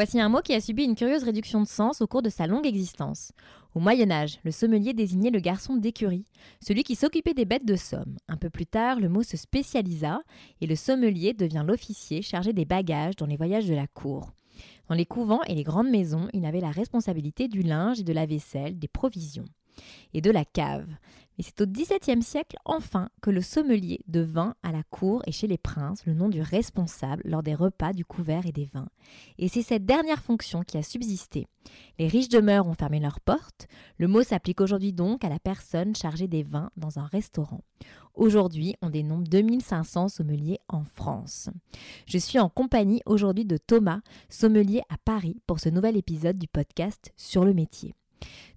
Voici un mot qui a subi une curieuse réduction de sens au cours de sa longue existence. Au Moyen Âge, le sommelier désignait le garçon d'écurie, celui qui s'occupait des bêtes de somme. Un peu plus tard, le mot se spécialisa et le sommelier devient l'officier chargé des bagages dans les voyages de la cour. Dans les couvents et les grandes maisons, il avait la responsabilité du linge et de la vaisselle, des provisions et de la cave. Mais c'est au XVIIe siècle enfin que le sommelier devint à la cour et chez les princes le nom du responsable lors des repas du couvert et des vins. Et c'est cette dernière fonction qui a subsisté. Les riches demeures ont fermé leurs portes. Le mot s'applique aujourd'hui donc à la personne chargée des vins dans un restaurant. Aujourd'hui, on dénombre 2500 sommeliers en France. Je suis en compagnie aujourd'hui de Thomas, sommelier à Paris, pour ce nouvel épisode du podcast Sur le métier.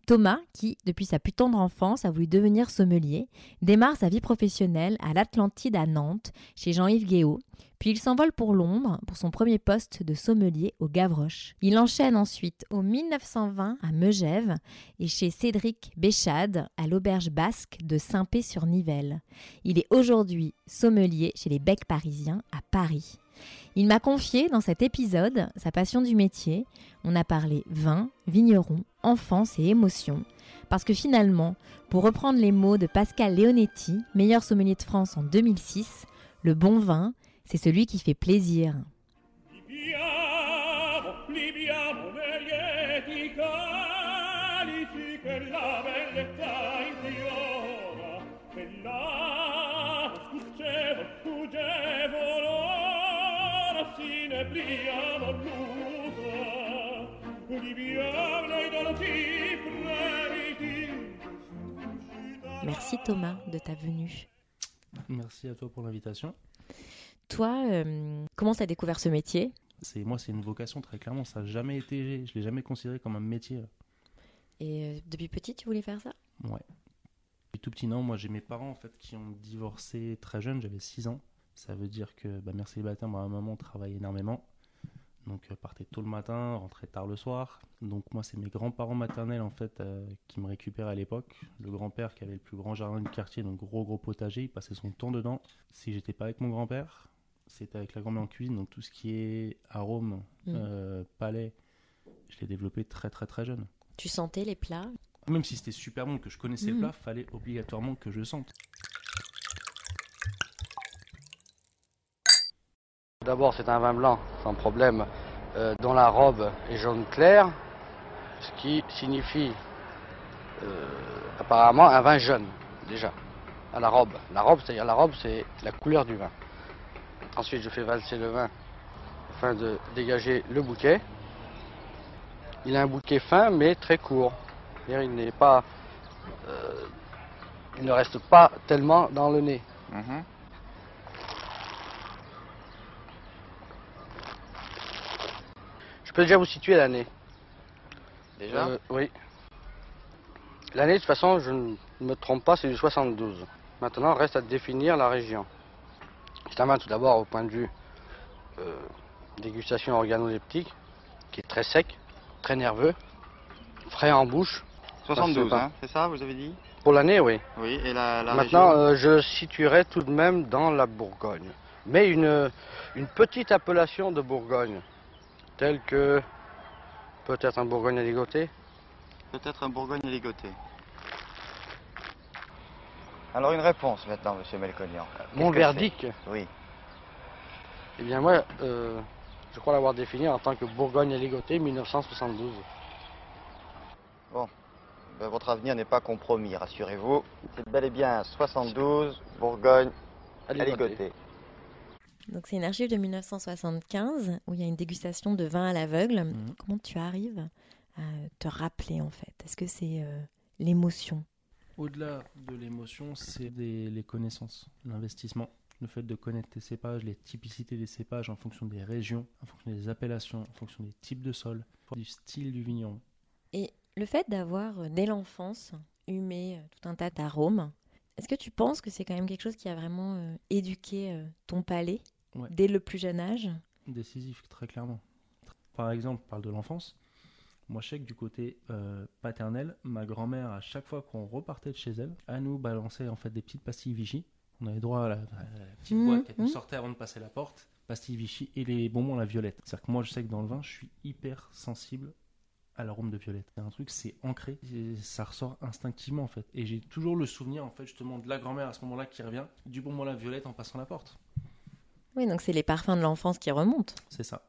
Thomas, qui, depuis sa plus tendre enfance, a voulu devenir sommelier, démarre sa vie professionnelle à l'Atlantide à Nantes, chez Jean-Yves Guéot, puis il s'envole pour Londres pour son premier poste de sommelier au Gavroche. Il enchaîne ensuite au 1920 à Megève et chez Cédric Béchade à l'auberge basque de Saint-Pé-sur-Nivelle. Il est aujourd'hui sommelier chez les Becs parisiens à Paris. Il m'a confié dans cet épisode sa passion du métier. On a parlé vin, vigneron, enfance et émotion. Parce que finalement, pour reprendre les mots de Pascal Leonetti, meilleur sommelier de France en 2006, le bon vin, c'est celui qui fait plaisir. Merci Thomas de ta venue. Merci à toi pour l'invitation. Toi, euh, comment tu as découvert ce métier? C'est moi, c'est une vocation très clairement. Ça n'a jamais été, je l'ai jamais considéré comme un métier. Et euh, depuis petit, tu voulais faire ça? Ouais. Depuis tout petit, non. Moi, j'ai mes parents en fait qui ont divorcé très jeune. J'avais 6 ans. Ça veut dire que bah, merci les bâtards, ma maman travaille énormément. Donc euh, partait tôt le matin, rentrait tard le soir. Donc moi c'est mes grands-parents maternels en fait euh, qui me récupèrent à l'époque. Le grand-père qui avait le plus grand jardin du quartier, donc gros gros potager, il passait son temps dedans. Si j'étais pas avec mon grand-père, c'était avec la grand-mère en cuisine. Donc tout ce qui est arôme, Mm. euh, palais, je l'ai développé très très très jeune. Tu sentais les plats? Même si c'était super bon, que je connaissais Mhm. le plat, fallait obligatoirement que je le sente. D'abord, c'est un vin blanc, sans problème, euh, dont la robe est jaune clair, ce qui signifie euh, apparemment un vin jeune, déjà, à la robe. La robe, c'est-à-dire la robe, c'est la couleur du vin. Ensuite, je fais valser le vin afin de dégager le bouquet. Il a un bouquet fin, mais très court. Il n'est pas, euh, il ne reste pas tellement dans le nez. Je peux déjà vous situer l'année. Déjà Euh, Oui. L'année, de toute façon, je ne me trompe pas, c'est du 72. Maintenant, reste à définir la région. Vin tout d'abord au point de vue euh, dégustation organoleptique, qui est très sec, très nerveux, frais en bouche. 72, pas. hein, c'est ça, vous avez dit? Pour l'année, oui. Oui, et la, la Maintenant, région euh, je situerai tout de même dans la Bourgogne. Mais une, une petite appellation de Bourgogne, telle que peut-être un Bourgogne à ligoter. Peut-être un Bourgogne ligoté. Alors une réponse maintenant, monsieur Melconian. Mon verdict, Oui. eh bien moi, euh, je crois l'avoir défini en tant que Bourgogne à ligoter 1972. Ben, votre avenir n'est pas compromis, rassurez-vous. C'est bel et bien 72, Bourgogne, à ligoter. Donc c'est une archive de 1975 où il y a une dégustation de vin à l'aveugle. Mhm. Comment tu arrives à te rappeler en fait? Est-ce que c'est euh, l'émotion? Au-delà de l'émotion, c'est les connaissances, l'investissement. Le fait de connaître tes cépages, les typicités des cépages en fonction des régions, en fonction des appellations, en fonction des types de sols, du style du vigneron. Et le fait d'avoir euh, dès l'enfance humé euh, tout un tas d'arômes, est-ce que tu penses que c'est quand même quelque chose qui a vraiment euh, éduqué euh, ton palais Ouais. dès le plus jeune âge? Décisif, très clairement. Par exemple, on parle de l'enfance. Moi, je sais que du côté euh, paternel, ma grand-mère, à chaque fois qu'on repartait de chez elle, à nous balançait en fait des petites pastilles Vichy. On avait droit à la, à la petite Mhm, boîte qui nous mhm. sortait avant de passer la porte, pastilles Vichy et les bonbons à la violette. C'est-à-dire que moi, je sais que dans le vin, je suis hyper sensible à l'arôme de violette. C'est un truc, c'est ancré, et ça ressort instinctivement en fait. Et j'ai toujours le souvenir en fait justement de la grand-mère à ce moment-là qui revient, du bonbon à la violette en passant la porte. Oui, donc c'est les parfums de l'enfance qui remontent C'est ça.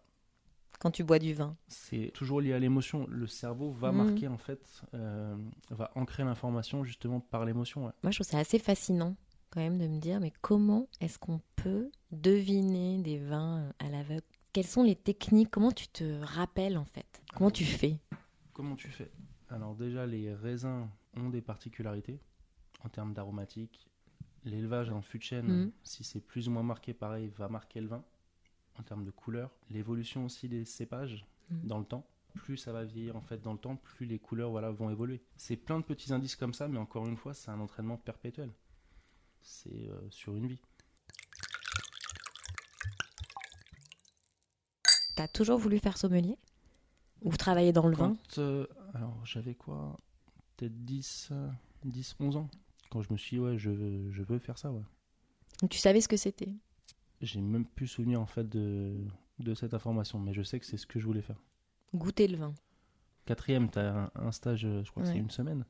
quand tu bois du vin. c'est toujours lié à l'émotion. Le cerveau va Mhm. marquer, en fait, euh, va ancrer l'information justement par l'émotion. ouais. Moi, je trouve ça assez fascinant quand même de me dire, mais comment est-ce qu'on peut deviner des vins à l'aveugle? Quelles sont les techniques Comment tu te rappelles en fait? Comment tu fais? Comment tu fais? Alors déjà, les raisins ont des particularités en termes d'aromatique. L'élevage en fût de chêne, Mhm. si c'est plus ou moins marqué pareil, va marquer le vin en termes de couleur. L'évolution aussi des cépages Mhm. dans le temps. Plus ça va vieillir en fait dans le temps, plus les couleurs voilà, vont évoluer. C'est plein de petits indices comme ça, mais encore une fois, c'est un entraînement perpétuel. C'est euh, sur une vie. T'as toujours voulu faire sommelier Ou travailler dans le vin? Quand, euh, alors j'avais quoi? Peut-être 10, euh, 10, 11 ans. Quand je me suis dit, ouais, je, veux- je veux faire ça, ouais. Donc tu savais ce que c'était? J'ai même plus souvenir en fait de, de cette information, mais je sais que c'est ce que je voulais faire. Goûter le vin. Quatrième, tu as un, un stage, euh, je crois que c'est une semaine.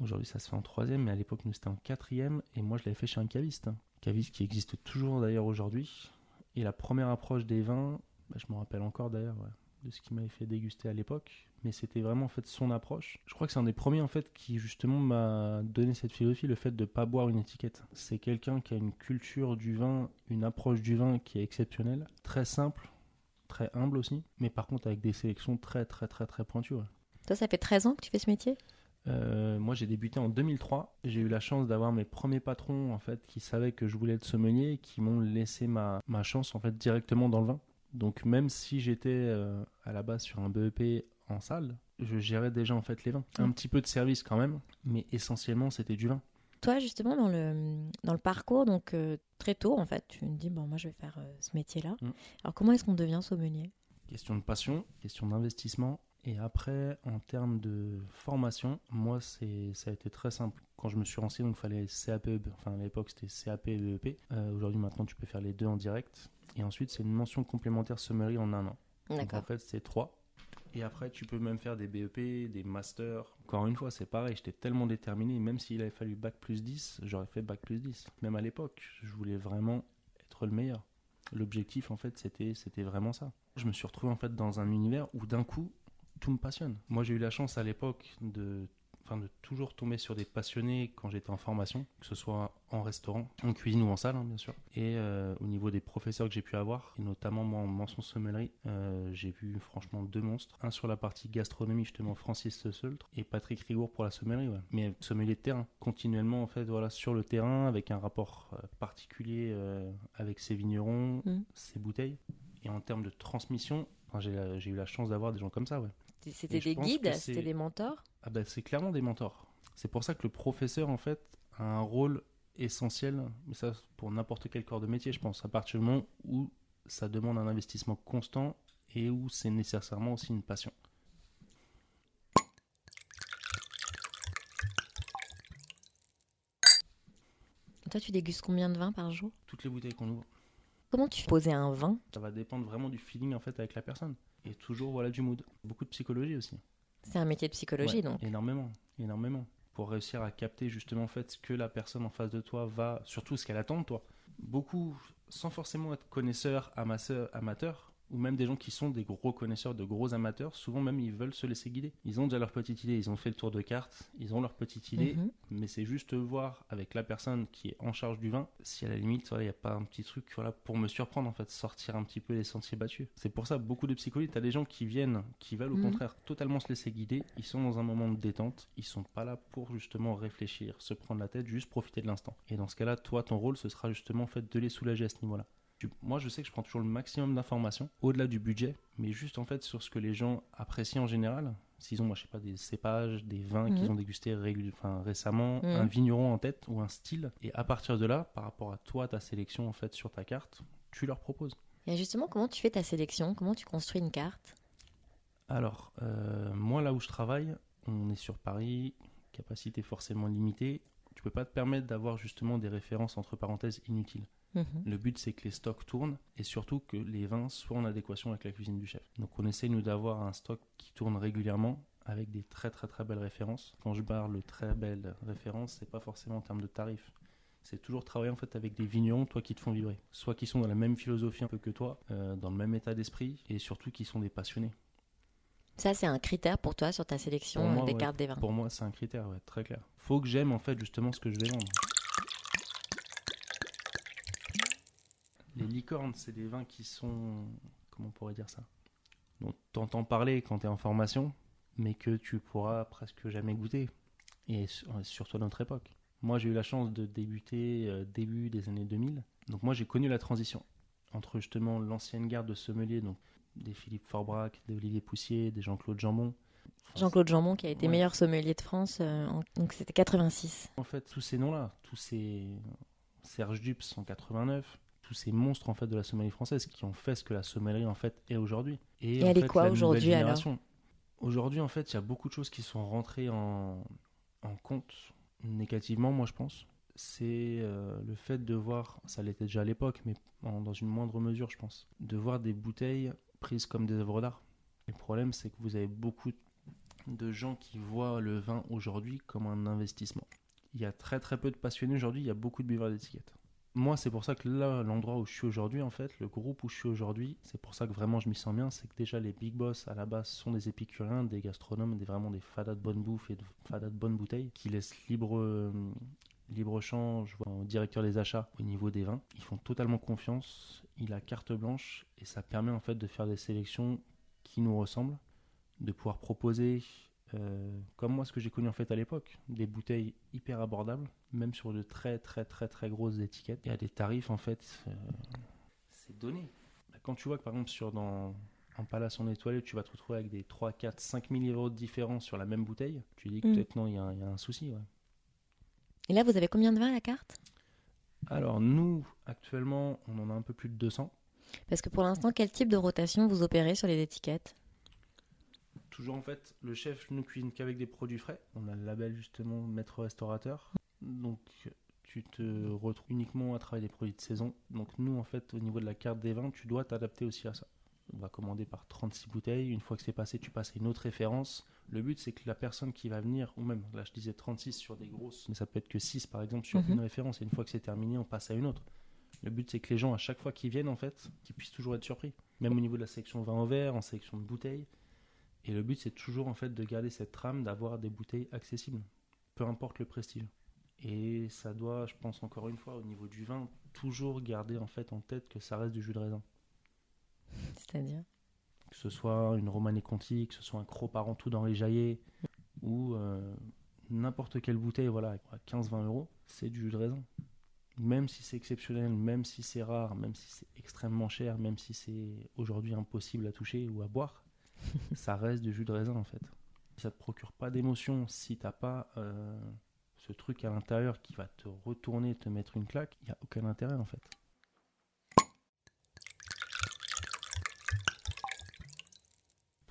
Aujourd'hui, ça se fait en troisième, mais à l'époque, nous, c'était en quatrième, et moi, je l'avais fait chez un caviste. hein. Caviste qui existe toujours d'ailleurs aujourd'hui. Et la première approche des vins, bah, je me rappelle encore d'ailleurs ouais, de ce qu'il m'avait fait déguster à l'époque, mais c'était vraiment en fait son approche. Je crois que c'est un des premiers en fait qui justement m'a donné cette philosophie, le fait de pas boire une étiquette. C'est quelqu'un qui a une culture du vin, une approche du vin qui est exceptionnelle, très simple, très humble aussi, mais par contre avec des sélections très très très très pointues. ouais. Toi, ça fait 13 ans que tu fais ce métier? Euh, moi, j'ai débuté en 2003. J'ai eu la chance d'avoir mes premiers patrons en fait qui savaient que je voulais être sommelier et qui m'ont laissé ma, ma chance en fait directement dans le vin. Donc même si j'étais euh, à la base sur un BEP en salle, je gérais déjà en fait les vins. Un petit peu de service quand même, mais essentiellement c'était du vin. Toi, justement, dans le, dans le parcours, donc euh, très tôt, en fait, tu me dis, bon, moi, je vais faire euh, ce métier-là. Mm. Alors, comment est-ce qu'on devient sommelier? Question de passion, question d'investissement. Et après, en termes de formation, moi, c'est, ça a été très simple. Quand je me suis renseigné, donc il fallait CAP, E enfin à l'époque c'était CAP et BEP. Euh, aujourd'hui, maintenant, tu peux faire les deux en direct. Et ensuite, c'est une mention complémentaire sommellerie en un an. Donc en fait, c'est trois. Et après, tu peux même faire des BEP, des masters. Encore une fois, c'est pareil, j'étais tellement déterminé, même s'il avait fallu bac plus 10, j'aurais fait bac plus 10. Même à l'époque, je voulais vraiment être le meilleur. L'objectif, en fait, c'était, c'était vraiment ça. Je me suis retrouvé, en fait, dans un univers où, d'un coup, tout me passionne. Moi, j'ai eu la chance à l'époque de, enfin, de toujours tomber sur des passionnés quand j'étais en formation, que ce soit en restaurant, en cuisine ou en salle, hein, bien sûr. Et euh, au niveau des professeurs que j'ai pu avoir, et notamment moi en mention sommellerie, euh, j'ai vu franchement deux monstres. Un sur la partie gastronomie, justement, Francis Seultre, et Patrick Rigour pour la sommellerie. ouais. Mais sommelier de terrain, continuellement, en fait, voilà, sur le terrain, avec un rapport euh, particulier euh, avec ses vignerons, Mhm. ses bouteilles. Et en termes de transmission, j'ai eu la chance d'avoir des gens comme ça, ouais. C'était des guides, c'était des mentors? Ah bah, c'est clairement des mentors. C'est pour ça que le professeur, en fait, a un rôle essentiel, mais ça pour n'importe quel corps de métier, je pense, à partir du moment où ça demande un investissement constant et où c'est nécessairement aussi une passion. Toi, tu dégustes combien de vins par jour? Toutes les bouteilles qu'on ouvre, Comment tu posais un vin? Ça va dépendre vraiment du feeling en fait avec la personne. Et toujours voilà du mood. Beaucoup de psychologie aussi. C'est un métier de psychologie, Ouais, donc. Énormément, énormément. Pour réussir à capter justement en fait ce que la personne en face de toi va, surtout ce qu'elle attend de toi. Beaucoup, sans forcément être connaisseur, amateur, amateur, ou même des gens qui sont des gros connaisseurs, de gros amateurs, souvent même ils veulent se laisser guider. Ils ont déjà leur petite idée, ils ont fait le tour de carte, ils ont leur petite idée, Mhm. mais c'est juste voir avec la personne qui est en charge du vin si à la limite il n'y a pas un petit truc voilà, pour me surprendre en fait, sortir un petit peu les sentiers battus. C'est pour ça beaucoup de psychologues, tu as des gens qui viennent, qui veulent au Mhm. contraire totalement se laisser guider, ils sont dans un moment de détente, ils sont pas là pour justement réfléchir, se prendre la tête, juste profiter de l'instant. Et dans ce cas-là, toi ton rôle ce sera justement en fait de les soulager à ce niveau-là. Tu- Moi, je sais que je prends toujours le maximum d'informations, au-delà du budget, mais juste en fait sur ce que les gens apprécient en général. S'ils ont, moi, je sais pas, des cépages, des vins qu'ils Mhm. ont dégustés régul- enfin, récemment, Mhm. un vigneron en tête ou un style, et à partir de là, par rapport à toi, ta sélection en fait sur ta carte, tu leur proposes. Et justement, comment tu fais ta sélection? Comment tu construis une carte? Alors, euh, moi, là où je travaille, on est sur Paris, capacité forcément limitée. Tu peux pas te permettre d'avoir justement des références entre parenthèses inutiles. Mhm. Le but, c'est que les stocks tournent et surtout que les vins soient en adéquation avec la cuisine du chef. Donc, on essaie, nous, d'avoir un stock qui tourne régulièrement avec des très, très, très belles références. Quand je parle de très belles références, c'est pas forcément en termes de tarifs. C'est toujours travailler en fait avec des vignerons, toi, qui te font vibrer. Soit qui sont dans la même philosophie un peu que toi, euh, dans le même état d'esprit et surtout qui sont des passionnés. Ça, c'est un critère pour toi sur ta sélection moi, des ouais. cartes des vins. Pour moi, c'est un critère, ouais, très clair. Faut que j'aime en fait justement ce que je vais vendre. Les licornes, c'est des vins qui sont. Comment on pourrait dire ça? Dont tu entends parler quand tu es en formation, mais que tu pourras presque jamais goûter. Et sur- surtout à notre époque. Moi, j'ai eu la chance de débuter euh, début des années 2000. Donc, moi, j'ai connu la transition entre justement l'ancienne garde de sommeliers, donc des Philippe Forbrac, des Olivier Poussier, des Jean-Claude Jambon. Enfin, Jean-Claude Jambon, qui a été Ouais. meilleur sommelier de France, euh, en- donc c'était 86. En fait, tous ces noms-là, tous ces Serge Dupes en 89, tous ces monstres en fait de la sommellerie française qui ont fait ce que la sommellerie en fait est aujourd'hui. Et en elle est quoi aujourd'hui, alors. Aujourd'hui, en fait, il y a beaucoup de choses qui sont rentrées en, en compte négativement, moi je pense. C'est euh, le fait de voir, ça l'était déjà à l'époque, mais en- dans une moindre mesure, je pense, de voir des bouteilles prises comme des œuvres d'art. Le problème, c'est que vous avez beaucoup de gens qui voient le vin aujourd'hui comme un investissement. Il y a très très peu de passionnés aujourd'hui, il y a beaucoup de buveurs d'étiquettes. Moi, c'est pour ça que là, l'endroit où je suis aujourd'hui, en fait, le groupe où je suis aujourd'hui, c'est pour ça que vraiment je m'y sens bien, c'est que déjà les big boss à la base sont des épicuriens, des gastronomes, des, vraiment des fadas de bonne bouffe et de fadas de bonnes bouteilles qui laissent libre, euh, libre au directeur des achats au niveau des vins. Ils font totalement confiance, il a carte blanche et ça permet en fait de faire des sélections qui nous ressemblent, de pouvoir proposer euh, comme moi ce que j'ai connu en fait à l'époque, des bouteilles hyper abordables, même sur de très très très très grosses étiquettes et à des tarifs en fait, euh, c'est donné. Quand tu vois que par exemple sur dans un palace en étoilé, tu vas te retrouver avec des 3, 4, 5 000 euros de différence sur la même bouteille, tu dis que Mm. peut-être non, il y, a un- il y a un souci. ouais. Et là, vous avez combien de vins à la carte? Alors nous, actuellement, on en a un peu plus de 200. Parce que pour l'instant, quel type de rotation vous opérez sur les étiquettes? Toujours en fait, le chef ne cuisine qu'avec des produits frais. On a le label justement maître restaurateur. Donc tu te retrouves uniquement à travailler des produits de saison. Donc nous en fait, au niveau de la carte des vins, tu dois t'adapter aussi à ça. On va commander par 36 bouteilles. Une fois que c'est passé, tu passes à une autre référence. Le but, c'est que la personne qui va venir, ou même, là je disais 36 sur des grosses, mais ça peut être que 6 par exemple sur Mhm. une référence. Et une fois que c'est terminé, on passe à une autre. Le but, c'est que les gens, à chaque fois qu'ils viennent, en fait, qu'ils puissent toujours être surpris. Même au niveau de la sélection vin au verre, en sélection de bouteilles. Et le but, c'est toujours, en fait, de garder cette trame, d'avoir des bouteilles accessibles. Peu importe le prestige. Et ça doit, je pense encore une fois, au niveau du vin, toujours garder, en fait, en tête que ça reste du jus de raisin. C'est-à-dire? Que ce soit une Romanée Conti, que ce soit un Cros Parentou d'Henri Jaillet, ou euh, n'importe quelle bouteille, voilà, à 15-20 euros, c'est du jus de raisin. Même si c'est exceptionnel, même si c'est rare, même si c'est extrêmement cher, même si c'est aujourd'hui impossible à toucher ou à boire, ça reste du jus de raisin en fait. Ça te procure pas d'émotion si t'as pas euh, ce truc à l'intérieur qui va te retourner, te mettre une claque, il n'y a aucun intérêt en fait.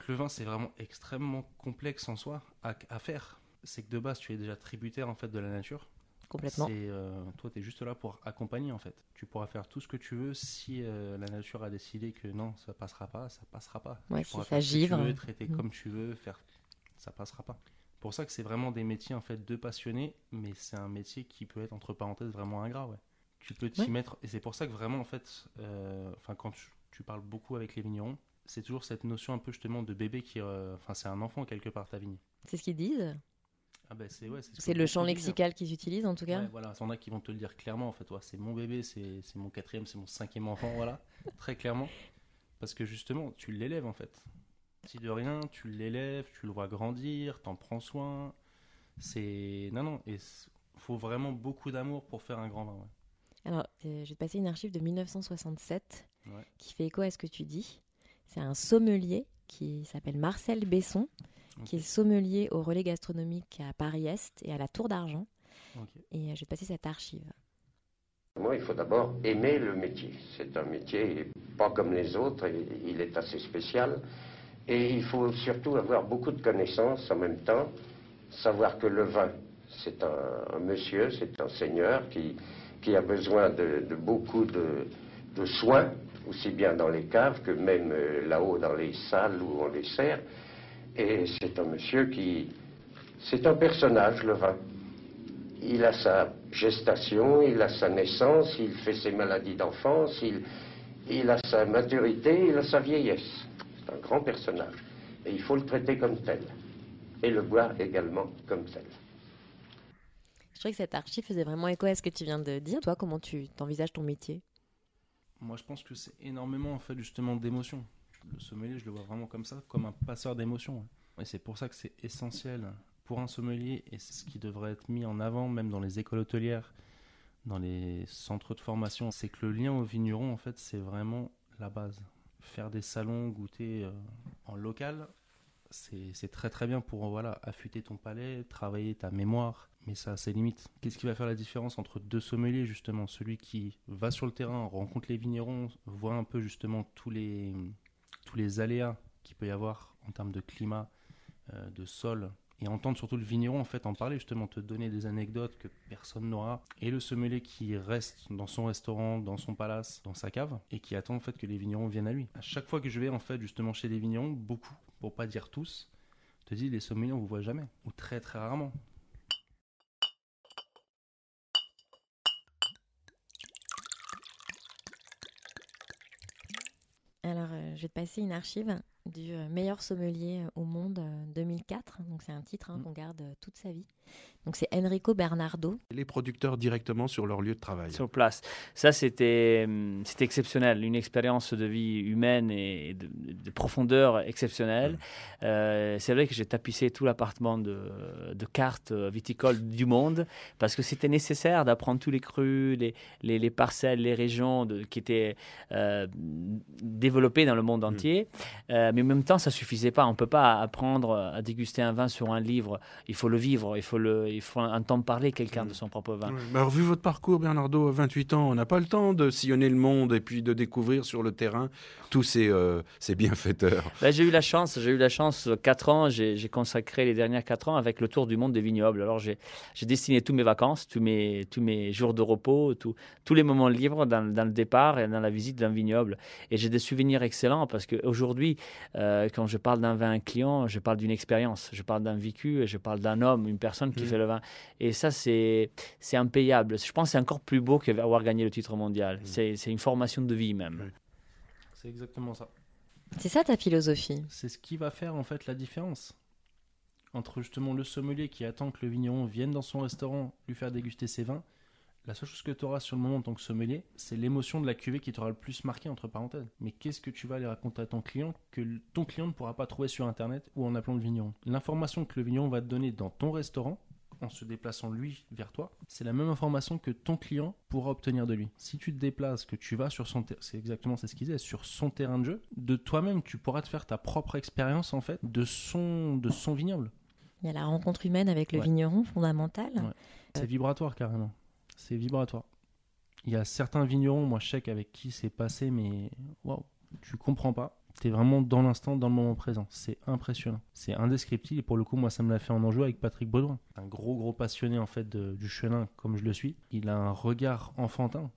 Le vin, c'est vraiment extrêmement complexe en soi à, à faire. C'est que de base, tu es déjà tributaire en fait de la nature. Complètement. Euh, toi, tu es juste là pour accompagner en fait. Tu pourras faire tout ce que tu veux si euh, la nature a décidé que non, ça passera pas, ça passera pas. Ouais, tu si pourras ça faire ce que givre. Tu veux, traiter Mm. comme tu veux, faire, ça passera pas. Pour ça que c'est vraiment des métiers en fait de passionnés, mais c'est un métier qui peut être entre parenthèses vraiment ingrat. Ouais. Tu peux t'y Ouais. mettre et c'est pour ça que vraiment en fait, euh, enfin quand tu, tu parles beaucoup avec les vignerons, c'est toujours cette notion un peu justement de bébé qui. euh, Enfin, c'est un enfant quelque part, ta vigne. C'est ce qu'ils disent Ah ben c'est ouais, ce le champ lexical qu'ils utilisent en tout cas Ouais, voilà, il y en a qui vont te le dire clairement en fait. Ouais, c'est mon bébé, c'est c'est mon quatrième, c'est mon cinquième enfant, voilà, très clairement. Parce que justement, tu l'élèves en fait. Si de rien, tu l'élèves, tu le vois grandir, t'en prends soin. C'est non non, et faut vraiment beaucoup d'amour pour faire un grand vin. ouais. Alors, euh, je vais te passer une archive de 1967 Ouais. qui fait écho à ce que tu dis. C'est un sommelier qui s'appelle Marcel Besson, qui est sommelier au relais gastronomique à Paris-Est et à la Tour d'Argent. Ok. Et euh, je vais te passer cette archive. Moi, il faut d'abord aimer le métier. C'est un métier pas comme les autres, et il est assez spécial. Et il faut surtout avoir beaucoup de connaissances en même temps, savoir que le vin, c'est un, monsieur, c'est un seigneur qui, qui a besoin de, beaucoup de, soins, aussi bien dans les caves que même euh, là-haut dans les salles où on les sert. Et c'est un monsieur qui... C'est un personnage, le vin. Il a sa gestation, il a sa naissance, il fait ses maladies d'enfance, il a sa maturité, il a sa vieillesse. C'est un grand personnage. Et il faut le traiter comme tel. Et le boire également comme tel. Je trouvais que cette archive faisait vraiment écho à ce que tu viens de dire. Toi, comment tu t'envisages ton métier? Moi, je pense que c'est énormément en fait justement d'émotions. Le sommelier, je le vois vraiment comme ça, comme un passeur d'émotions. ouais. Et c'est pour ça que c'est essentiel pour un sommelier et c'est ce qui devrait être mis en avant même dans les écoles hôtelières, dans les centres de formation, c'est que le lien au vigneron en fait, c'est vraiment la base. Faire des salons, goûter euh, en local, c'est très très bien pour voilà, affûter ton palais, travailler ta mémoire, mais ça a ses limites. Qu'est-ce qui va faire la différence entre deux sommeliers justement? Celui qui va sur le terrain, rencontre les vignerons, voit un peu justement tous les, tous les aléas qu'il peut y avoir en termes de climat, euh, de sol, et entendre surtout le vigneron en fait en parler justement, te donner des anecdotes que personne n'aura, et le sommelier qui reste dans son restaurant, dans son palace, dans sa cave, et qui attend en fait que les vignerons viennent à lui. À chaque fois que je vais en fait justement chez les vignerons, beaucoup, pour pas dire tous, te disent les sommeliers on vous voit jamais, ou très très rarement. Alors, euh, je vais te passer une archive du euh, meilleur sommelier au monde euh, 2004. Donc, c'est un titre hein, qu'on garde euh, toute sa vie. Donc, c'est Enrico Bernardo. Les producteurs directement sur leur lieu de travail. sur place. Ça, c'était hum, c'était exceptionnel, une expérience de vie humaine et de, de profondeur exceptionnelle. Euh, c'est vrai que j'ai tapissé tout l'appartement de, de cartes viticoles du monde parce que c'était nécessaire d'apprendre tous les crus, les, les, les parcelles, les régions de- qui étaient euh, développées dans le monde entier. Euh, mais en même temps, ça suffisait pas. On peut pas apprendre à déguster un vin sur un livre. Il faut le vivre, il faut, le, il faut entendre parler quelqu'un de son propre vin. Bah, alors, vu votre parcours, Bernardo, à 28 ans, on n'a pas le temps de sillonner le monde et puis de découvrir sur le terrain tous ces, euh, ces bienfaiteurs. Ben, j'ai eu la chance, j'ai eu la chance, 4 ans, j'ai consacré les dernières 4 ans avec le tour du monde des vignobles. Alors j'ai j'ai destiné tous mes vacances, tous mes, tous mes jours de repos, tout- tous les moments libres dans, dans le départ et dans la visite d'un vignoble. Et j'ai des souvenirs excellents parce qu'aujourd'hui, euh, quand je parle d'un vin client, je parle d'une expérience, je parle d'un vécu, et je parle d'un homme, une personne qui Mhm. fait le vin. Et ça, c'est c'est impayable. Je pense que c'est encore plus beau qu'avoir gagné le titre mondial. C'est c'est une formation de vie même. C'est exactement ça. C'est ça ta philosophie C'est ce qui va faire en fait la différence entre justement le sommelier qui attend que le vigneron vienne dans son restaurant lui faire déguster ses vins. La seule chose que tu auras sur le moment en tant que sommelier, c'est l'émotion de la cuvée qui t'aura le plus marqué entre parenthèses. Mais qu'est-ce que tu vas aller raconter à ton client que ton client ne pourra pas trouver sur internet ou en appelant le vigneron? L'information que le vigneron va te donner dans ton restaurant en se déplaçant lui vers toi, c'est la même information que ton client pourra obtenir de lui. Si tu te déplaces, que tu vas sur son c'est exactement c'est ce qu'il disait, sur son terrain de jeu, de toi-même tu pourras te faire ta propre expérience en fait de son de son vignoble. Il y a la rencontre humaine avec le Ouais. vigneron fondamentale. Ouais. C'est vibratoire carrément. C'est vibratoire. Il y a certains vignerons, moi je sais qu'avec qui c'est passé, mais waouh, tu comprends pas. T'es vraiment dans l'instant, dans le moment présent. C'est impressionnant. C'est indescriptible. Et pour le coup, moi, ça me l'a fait en Anjou avec Patrick Baudouin. Un gros, gros passionné, en fait, de- du chenin, comme je le suis. Il a un regard enfantin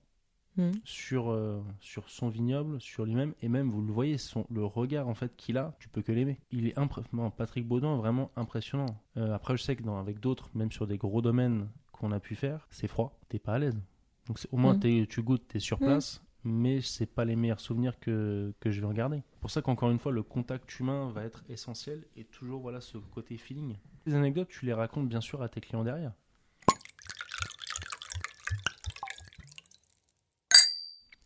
Mhm. sur, euh, sur son vignoble, sur lui-même. Et même, vous le voyez, son, le regard, en fait, qu'il a, tu peux que l'aimer. Il est impressionnant. Patrick Baudouin, vraiment impressionnant. Euh, après, je sais que dans, avec d'autres, même sur des gros domaines qu'on a pu faire, c'est froid. T'es pas à l'aise. Donc, au moins, t'es- tu goûtes, t'es sur Mhm. place. Mais c'est pas les meilleurs souvenirs que, que je vais regarder. C'est pour ça qu'encore une fois, le contact humain va être essentiel et toujours voilà ce côté feeling. Les anecdotes, tu les racontes bien sûr à tes clients derrière.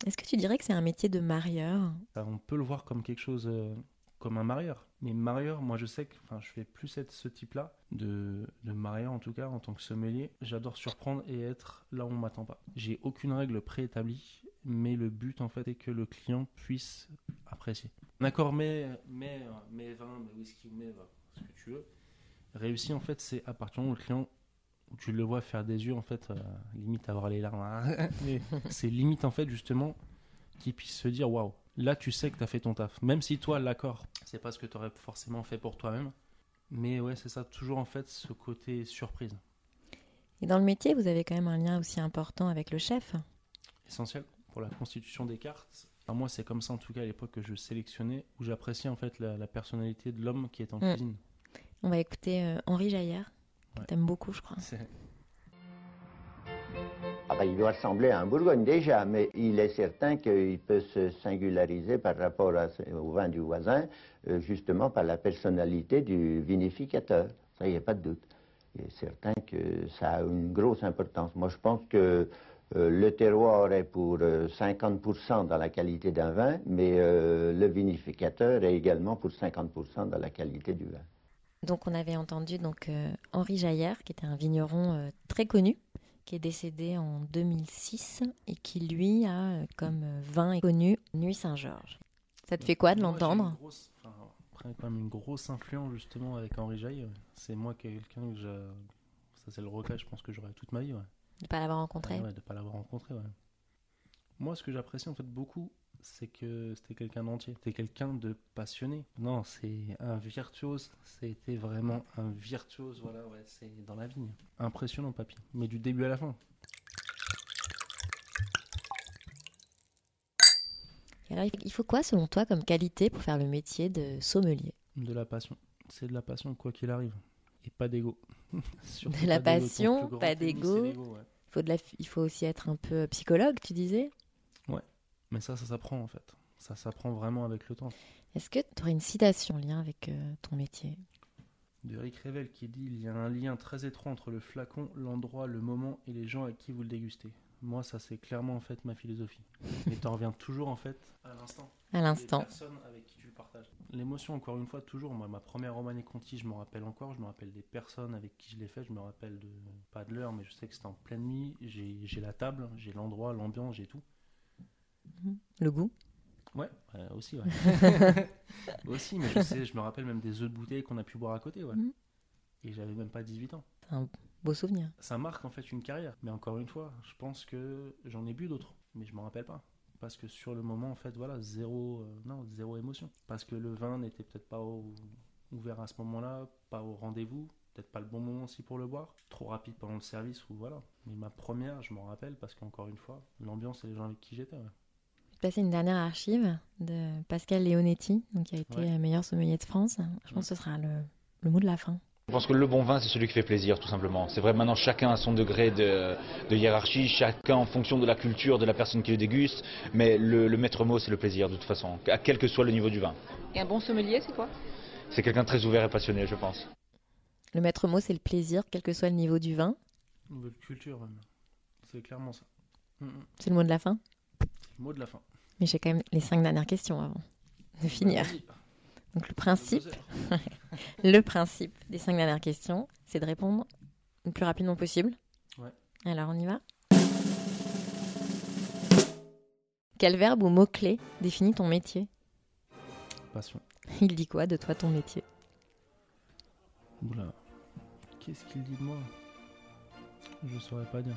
Est-ce que tu dirais que c'est un métier de marieur? Ça, On peut le voir comme quelque chose, euh, comme un marieur. Mais marieur, moi je sais que je vais plus être ce type-là, de, de marieur en tout cas, en tant que sommelier. J'adore surprendre et être là où on m'attend pas. J'ai aucune règle préétablie, mais le but en fait est que le client puisse apprécier. Un accord mais, mais, mais vin, mais whisky, mais vin, ce que tu veux. Réussi en fait, c'est à partir du moment où le client où tu le vois faire des yeux en fait euh, limite avoir les larmes hein. C'est limite en fait justement qu'il puisse se dire waouh là tu sais que tu as fait ton taf même si toi l'accord c'est pas ce que tu aurais forcément fait pour toi-même mais ouais c'est ça toujours en fait ce côté surprise Et dans le métier, vous avez quand même un lien aussi important avec le chef. essentiel pour la constitution des cartes Enfin, moi c'est comme ça en tout cas à l'époque que je sélectionnais où j'appréciais en fait la, la personnalité de l'homme qui est en Mm. cuisine On va écouter euh, Henri Jaillère, que Ouais. t'aimes beaucoup, je crois. Ah ben, il doit ressembler à un Bourgogne déjà, mais il est certain qu'il peut se singulariser par rapport à au vin du voisin, euh, justement par la personnalité du vinificateur. Ça, il n'y a pas de doute. Il est certain que ça a une grosse importance. Moi, je pense que euh, le terroir est pour euh, 50% dans la qualité d'un vin, mais euh, le vinificateur est également pour 50% dans la qualité du vin. Donc on avait entendu donc euh, Henri Jaillère, qui était un vigneron euh, très connu, qui est décédé en 2006 et qui lui a euh, comme euh, vin connu Nuit Saint-Georges. Ça te fait quoi de j'ai l'entendre? Après, quand même une grosse influence justement avec Henri Jaille. ouais. C'est moi quelqu'un que je... Ça, c'est le regret, je pense que j'aurai toute ma vie. Ouais. De pas l'avoir rencontré Ouais, ouais, de pas l'avoir rencontré, ouais. Moi, ce que j'apprécie en fait beaucoup, c'est que c'était quelqu'un d'entier. C'était quelqu'un de passionné. Non, c'est un virtuose. C'était vraiment un virtuose, voilà, ouais, c'est dans la vigne. Impressionnant, papy. Mais du début à la fin. Et alors, il faut quoi selon toi comme qualité pour faire le métier de sommelier? De la passion. C'est de la passion, quoi qu'il arrive. Et pas d'ego. De la passion, pas d'ego. ouais. la, il faut aussi être un peu psychologue, tu disais? Ouais, mais ça, ça s'apprend en fait. Ça s'apprend vraiment avec le temps. Est-ce que tu aurais une citation en lien avec euh, ton métier? De Rick Revel qui dit Il y a un lien très étroit entre le flacon, l'endroit, le moment et les gens avec qui vous le dégustez. Moi, ça, c'est clairement en fait ma philosophie. Et tu reviens toujours en fait à l'instant. À l'instant. Les personnes avec qui tu le partages. L'émotion, encore une fois, toujours. Moi, ma première Romanée Conti, je me rappelle encore. Je me rappelle des personnes avec qui je l'ai fait. Je me rappelle de pas de l'heure, mais je sais que c'était en pleine nuit. J'ai la table, j'ai l'endroit, l'ambiance, j'ai tout. Le goût? Ouais, euh, aussi, ouais. aussi, mais je sais, je me rappelle même des œufs de bouteille qu'on a pu boire à côté, ouais. Mhm. Et j'avais même pas 18 ans. Un beau souvenir. Ça marque en fait une carrière. Mais encore une fois, je pense que j'en ai bu d'autres, mais je m'en rappelle pas. Parce que sur le moment, en fait, voilà, zéro, euh, non, zéro émotion. Parce que le vin n'était peut-être pas au- ouvert à ce moment-là, pas au rendez-vous, peut-être pas le bon moment aussi pour le boire. Trop rapide pendant le service ou voilà. Mais ma première, je m'en rappelle parce qu'encore une fois, l'ambiance et les gens avec qui j'étais. ouais. Je vais passer une dernière archive de Pascal Leonetti, donc qui a été Ouais. euh, meilleur sommelier de France. Je pense que ce sera le, le mot de la fin. Je pense que le bon vin, c'est celui qui fait plaisir, tout simplement. C'est vrai, maintenant, chacun a son degré de, de hiérarchie, chacun en fonction de la culture de la personne qui le déguste, mais le, le maître mot, c'est le plaisir, de toute façon, à quel que soit le niveau du vin. Et un bon sommelier, c'est quoi? C'est quelqu'un de très ouvert et passionné, je pense. Le maître mot, c'est le plaisir, quel que soit le niveau du vin. Niveau de culture, même. C'est clairement ça. Mm, mm. C'est le mot de la fin? Mot de la fin. Mais j'ai quand même les cinq dernières questions avant de finir. Bah. Donc le principe, le principe des cinq dernières questions, c'est de répondre le plus rapidement possible. Ouais. Alors on y va. Quel verbe ou mot-clé définit ton métier? Passion. Il dit quoi de toi ton métier? Oula. Qu'est-ce qu'il dit de moi? Je saurais pas dire.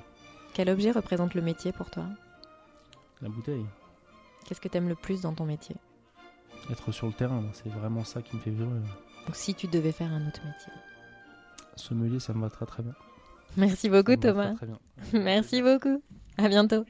Quel objet représente le métier pour toi? La bouteille. Qu'est-ce que tu aimes le plus dans ton métier? Être sur le terrain, c'est vraiment ça qui me fait vibrer. Donc si tu devais faire un autre métier. Sommelier, ça me va très très bien. Merci beaucoup Ça Thomas. Très, très bien. Merci beaucoup. À bientôt.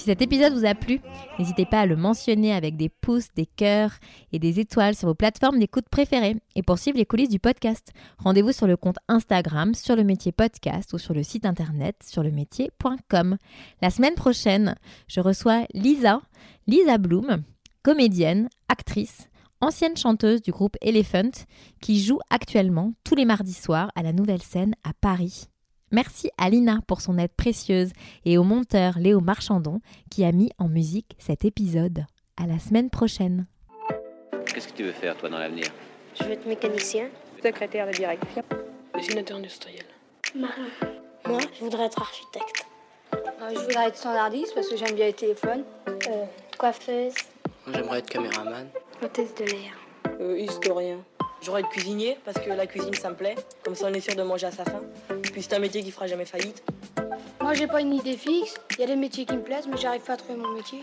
Si cet épisode vous a plu, n'hésitez pas à le mentionner avec des pouces, des cœurs et des étoiles sur vos plateformes d'écoute préférées et pour suivre les coulisses du podcast. Rendez-vous sur le compte Instagram sur le métier podcast ou sur le site internet sur le métier.com. La semaine prochaine, je reçois Lisa, Lisa Bloom, comédienne, actrice, ancienne chanteuse du groupe Elephant qui joue actuellement tous les mardis soirs à la Nouvelle Scène à Paris. Merci à Lina pour son aide précieuse et au monteur Léo Marchandon qui a mis en musique cet épisode. À la semaine prochaine. Qu'est-ce que tu veux faire, toi, dans l'avenir? Je veux être mécanicien. Secrétaire de direction. Dessinateur industriel. Marin. Moi, je voudrais être architecte. Euh, je voudrais être standardiste parce que j'aime bien les téléphones. Euh, coiffeuse. J'aimerais être caméraman. Hôtesse de l'air. Euh, historien. J'aurais être cuisinier parce que la cuisine ça me plaît. Comme ça on est sûr de manger à sa faim. Puis c'est un métier qui fera jamais faillite. Moi, j'ai pas une idée fixe. Il y a des métiers qui me plaisent, mais j'arrive pas à trouver mon métier.